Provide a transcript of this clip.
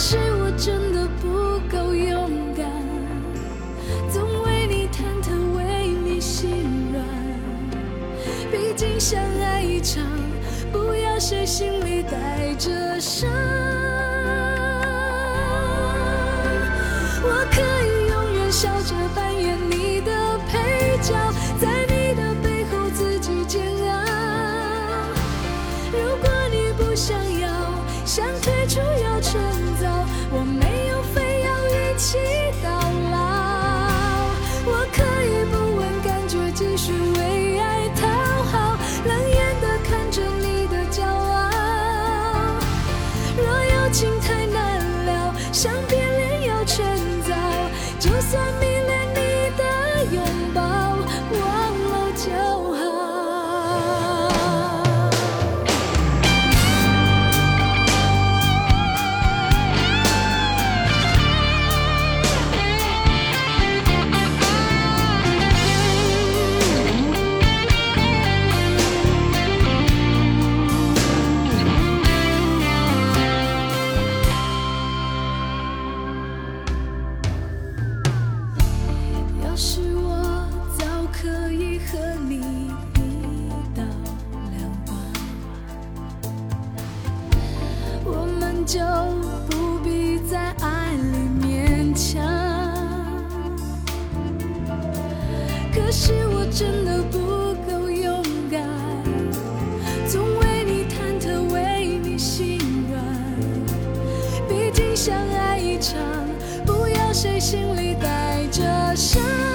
是我真的不够勇敢，总为你忐忑，为你心软。毕竟相爱一场，不要谁心里带着伤。我可以永远笑着扮演你的配角，在你的背后自己煎熬。如果你不想要，想退出要趁就不必在爱里勉强。可是我真的不够勇敢，总为你忐忑，为你心软。毕竟相爱一场，不要谁心里带着伤。